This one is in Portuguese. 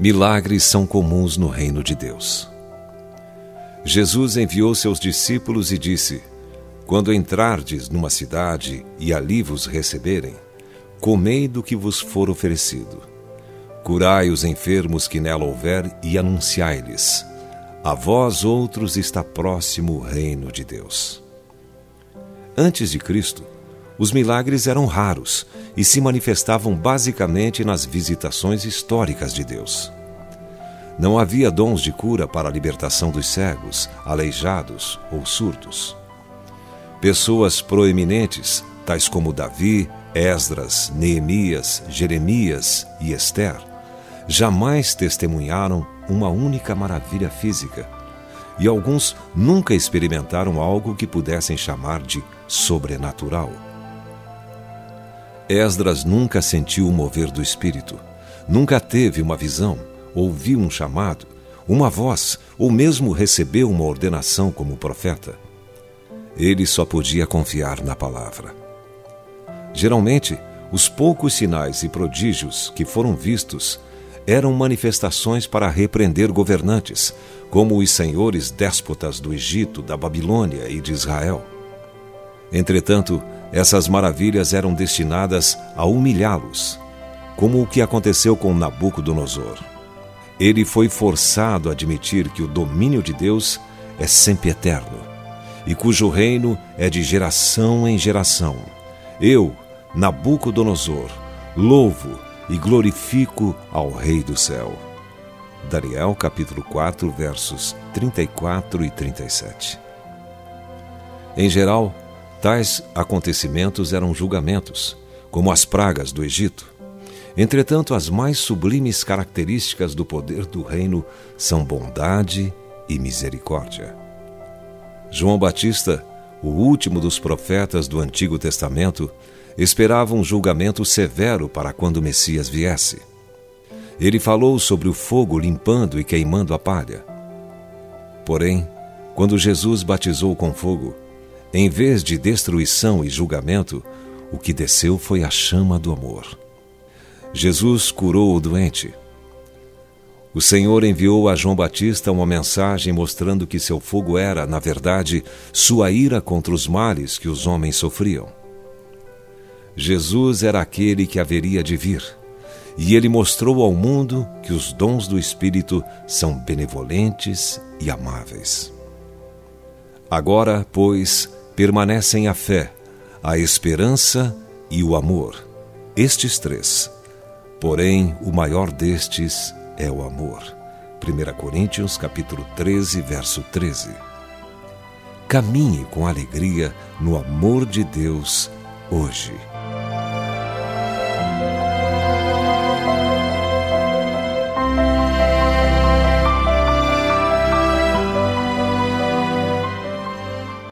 Milagres são comuns no reino de Deus. Jesus enviou seus discípulos e disse: Quando entrardes numa cidade e ali vos receberem, comei do que vos for oferecido. Curai os enfermos que nela houver e anunciai-lhes: A vós outros está próximo o reino de Deus. Antes de Cristo, os milagres eram raros e se manifestavam basicamente nas visitações históricas de Deus. Não havia dons de cura para a libertação dos cegos, aleijados ou surdos. Pessoas proeminentes, tais como Davi, Esdras, Neemias, Jeremias e Esther, jamais testemunharam uma única maravilha física, e alguns nunca experimentaram algo que pudessem chamar de sobrenatural. Esdras nunca sentiu o mover do Espírito, nunca teve uma visão, ouviu um chamado, uma voz ou mesmo recebeu uma ordenação como profeta. Ele só podia confiar na palavra. Geralmente, os poucos sinais e prodígios que foram vistos eram manifestações para repreender governantes, como os senhores déspotas do Egito, da Babilônia e de Israel. Entretanto, essas maravilhas eram destinadas a humilhá-los, como o que aconteceu com Nabucodonosor. Ele foi forçado a admitir que o domínio de Deus é sempre eterno e cujo reino é de geração em geração. Eu, Nabucodonosor, louvo e glorifico ao Rei do céu. Daniel capítulo 4, versos 34 e 37. Em geral, Tais acontecimentos eram julgamentos, como as pragas do Egito. Entretanto, as mais sublimes características do poder do reino são bondade e misericórdia. João Batista, o último dos profetas do Antigo Testamento, esperava um julgamento severo para quando o Messias viesse. Ele falou sobre o fogo limpando e queimando a palha. Porém, quando Jesus batizou com fogo, em vez de destruição e julgamento, o que desceu foi a chama do amor. Jesus curou o doente. O Senhor enviou a João Batista uma mensagem mostrando que seu fogo era, na verdade, sua ira contra os males que os homens sofriam. Jesus era aquele que haveria de vir, e ele mostrou ao mundo que os dons do Espírito são benevolentes e amáveis. Agora, pois, permanecem a fé, a esperança e o amor. Estes três. Porém, o maior destes é o amor. 1 Coríntios capítulo 13, verso 13. Caminhe com alegria no amor de Deus hoje.